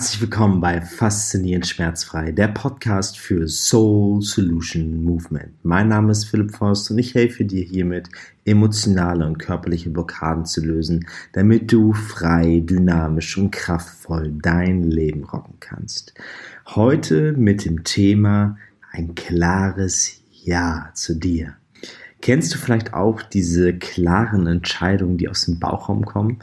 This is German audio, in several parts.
Herzlich willkommen bei Faszinierend Schmerzfrei, der Podcast für Soul Solution Movement. Mein Name ist Philipp Forst und ich helfe dir hiermit, emotionale und körperliche Blockaden zu lösen, damit du frei, dynamisch und kraftvoll dein Leben rocken kannst. Heute mit dem Thema ein klares Ja zu dir. Kennst du vielleicht auch diese klaren Entscheidungen, die aus dem Bauchraum kommen?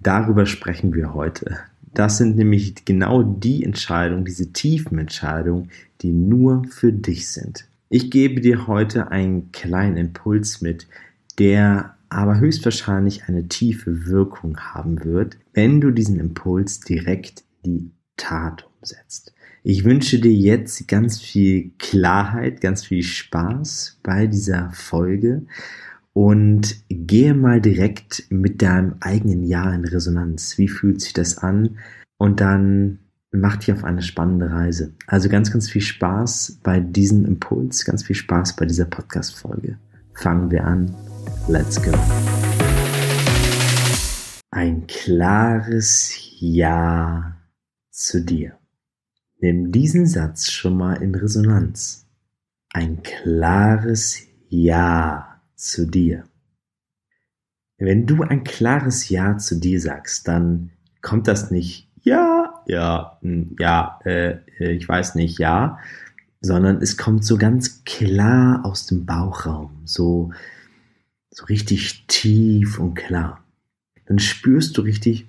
Darüber sprechen wir heute. Das sind nämlich genau die Entscheidungen, diese tiefen Entscheidungen, die nur für dich sind. Ich gebe dir heute einen kleinen Impuls mit, der aber höchstwahrscheinlich eine tiefe Wirkung haben wird, wenn du diesen Impuls direkt in die Tat umsetzt. Ich wünsche dir jetzt ganz viel Klarheit, ganz viel Spaß bei dieser Folge und gehe mal direkt mit deinem eigenen Ja in Resonanz. Wie fühlt sich das an? Und dann mach dich auf eine spannende Reise. Also ganz, ganz viel Spaß bei diesem Impuls, ganz viel Spaß bei dieser Podcast-Folge. Fangen wir an. Let's go. Ein klares Ja zu dir. Nimm diesen Satz schon mal in Resonanz. Ein klares Ja zu dir. Wenn du ein klares Ja zu dir sagst, dann kommt das nicht ja, ja, hm, ja, äh, äh, ich weiß nicht, ja, sondern es kommt so ganz klar aus dem Bauchraum, so, so richtig tief und klar. Dann spürst du richtig,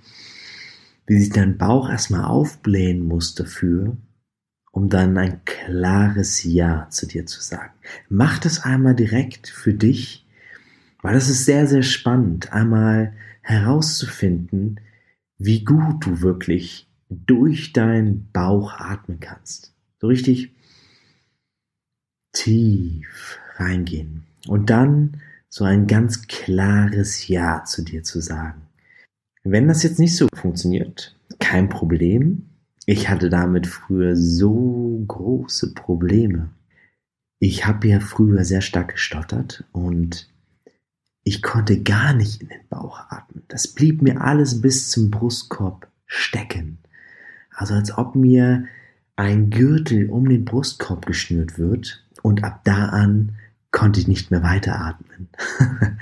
wie sich dein Bauch erstmal aufblähen muss dafür, um dann ein klares Ja zu dir zu sagen. Mach das einmal direkt für dich weil das ist sehr, sehr spannend, einmal herauszufinden, wie gut du wirklich durch deinen Bauch atmen kannst. So richtig tief reingehen. Und dann so ein ganz klares Ja zu dir zu sagen. Wenn das jetzt nicht so funktioniert, kein Problem. Ich hatte damit früher so große Probleme. Ich habe ja früher sehr stark gestottert und ich konnte gar nicht in den Bauch atmen. Das blieb mir alles bis zum Brustkorb stecken. Also als ob mir ein Gürtel um den Brustkorb geschnürt wird und ab da an konnte ich nicht mehr weiteratmen.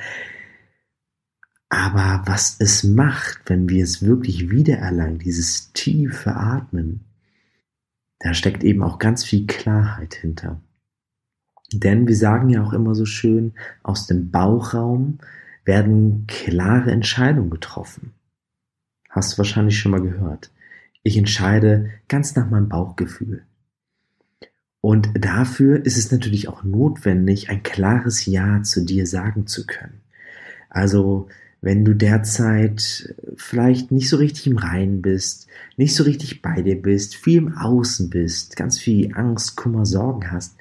Aber was es macht, wenn wir es wirklich wiedererlangen, dieses tiefe Atmen, da steckt eben auch ganz viel Klarheit hinter. Denn wir sagen ja auch immer so schön, aus dem Bauchraum werden klare Entscheidungen getroffen. Hast du wahrscheinlich schon mal gehört. Ich entscheide ganz nach meinem Bauchgefühl. Und dafür ist es natürlich auch notwendig, ein klares Ja zu dir sagen zu können. Also, wenn du derzeit vielleicht nicht so richtig im Reinen bist, nicht so richtig bei dir bist, viel im Außen bist, ganz viel Angst, Kummer, Sorgen hast,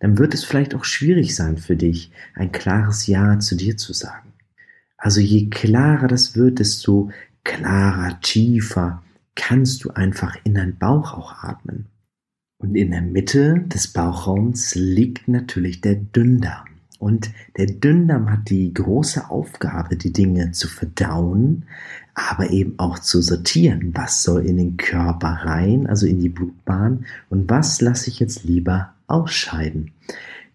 dann wird es vielleicht auch schwierig sein für dich, ein klares Ja zu dir zu sagen. Also je klarer das wird, desto klarer, tiefer kannst du einfach in deinen Bauch auch atmen. Und in der Mitte des Bauchraums liegt natürlich der Dünndarm. Und der Dünndarm hat die große Aufgabe, die Dinge zu verdauen, aber eben auch zu sortieren. Was soll in den Körper rein, also in die Blutbahn, und was lasse ich jetzt lieber ausscheiden.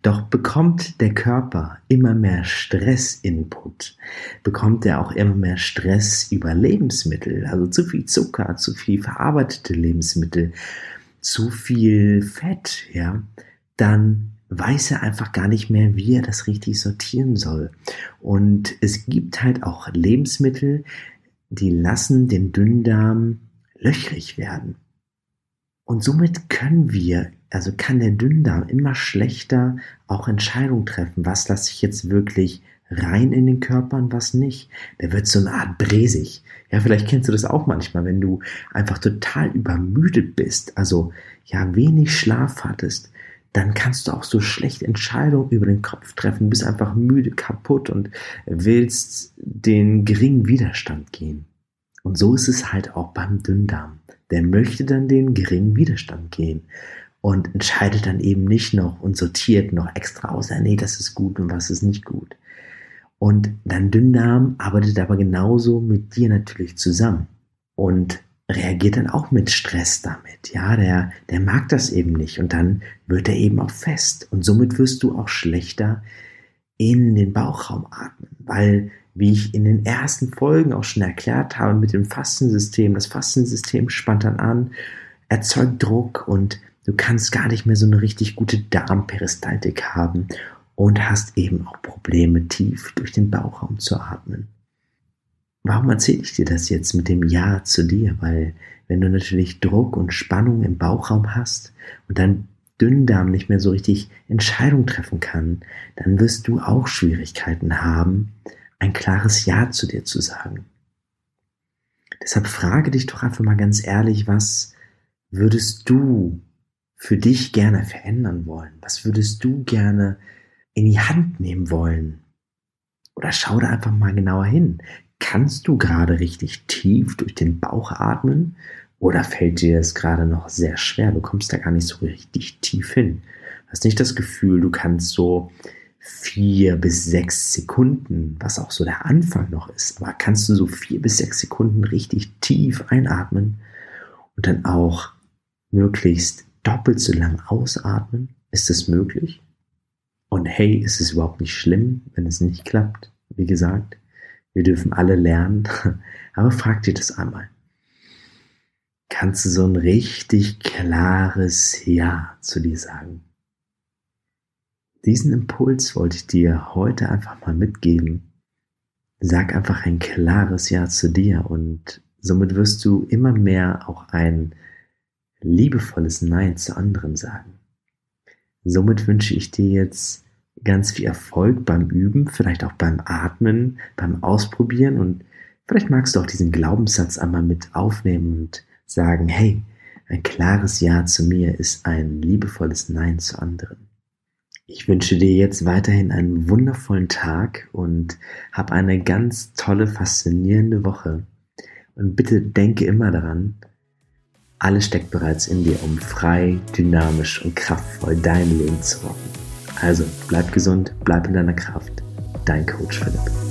Doch bekommt der Körper immer mehr Stressinput, bekommt er auch immer mehr Stress über Lebensmittel, also zu viel Zucker, zu viel verarbeitete Lebensmittel, zu viel Fett, ja, dann weiß er einfach gar nicht mehr, wie er das richtig sortieren soll. Und es gibt halt auch Lebensmittel, die lassen den Dünndarm löchrig werden. Und somit können wir, also kann der Dünndarm immer schlechter auch Entscheidungen treffen. Was lasse ich jetzt wirklich rein in den Körper und was nicht? Der wird so eine Art bresig. Ja, vielleicht kennst du das auch manchmal, wenn du einfach total übermüdet bist, also ja, wenig Schlaf hattest, dann kannst du auch so schlecht Entscheidungen über den Kopf treffen, bist einfach müde, kaputt und willst den geringen Widerstand gehen. Und so ist es halt auch beim Dünndarm der möchte dann den geringen Widerstand gehen und entscheidet dann eben nicht noch und sortiert noch extra aus, nee, das ist gut und was ist nicht gut. Und dein Dünndarm arbeitet aber genauso mit dir natürlich zusammen. Und reagiert dann auch mit Stress damit. Ja, der, der mag das eben nicht und dann wird er eben auch fest und somit wirst du auch schlechter in den Bauchraum atmen, weil wie ich in den ersten Folgen auch schon erklärt habe mit dem Fastensystem, das Fastensystem spannt dann an, erzeugt Druck und du kannst gar nicht mehr so eine richtig gute Darmperistaltik haben und hast eben auch Probleme tief durch den Bauchraum zu atmen. Warum erzähle ich dir das jetzt mit dem Ja zu dir? Weil wenn du natürlich Druck und Spannung im Bauchraum hast und dein Dünndarm nicht mehr so richtig Entscheidungen treffen kann, dann wirst du auch Schwierigkeiten haben, ein klares Ja zu dir zu sagen. Deshalb frage dich doch einfach mal ganz ehrlich, was würdest du für dich gerne verändern wollen? Was würdest du gerne in die Hand nehmen wollen? Oder schau da einfach mal genauer hin. Kannst du gerade richtig tief durch den Bauch atmen? Oder fällt dir das gerade noch sehr schwer? Du kommst da gar nicht so richtig tief hin. Hast nicht das Gefühl, du kannst so vier bis sechs Sekunden, was auch so der Anfang noch ist, aber kannst du so vier bis sechs Sekunden richtig tief einatmen und dann auch möglichst doppelt so lang ausatmen? Ist es möglich? Und hey, ist es überhaupt nicht schlimm, wenn es nicht klappt? Wie gesagt, wir dürfen alle lernen, aber frag dir das einmal. Kannst du so ein richtig klares Ja zu dir sagen? Diesen Impuls wollte ich dir heute einfach mal mitgeben. Sag einfach ein klares Ja zu dir und somit wirst du immer mehr auch ein liebevolles Nein zu anderen sagen. Somit wünsche ich dir jetzt ganz viel Erfolg beim Üben, vielleicht auch beim Atmen, beim Ausprobieren und vielleicht magst du auch diesen Glaubenssatz einmal mit aufnehmen und sagen, hey, ein klares Ja zu mir ist ein liebevolles Nein zu anderen. Ich wünsche dir jetzt weiterhin einen wundervollen Tag und hab eine ganz tolle, faszinierende Woche. Und bitte denke immer daran, alles steckt bereits in dir, um frei, dynamisch und kraftvoll dein Leben zu rocken. Also bleib gesund, bleib in deiner Kraft. Dein Coach Philipp.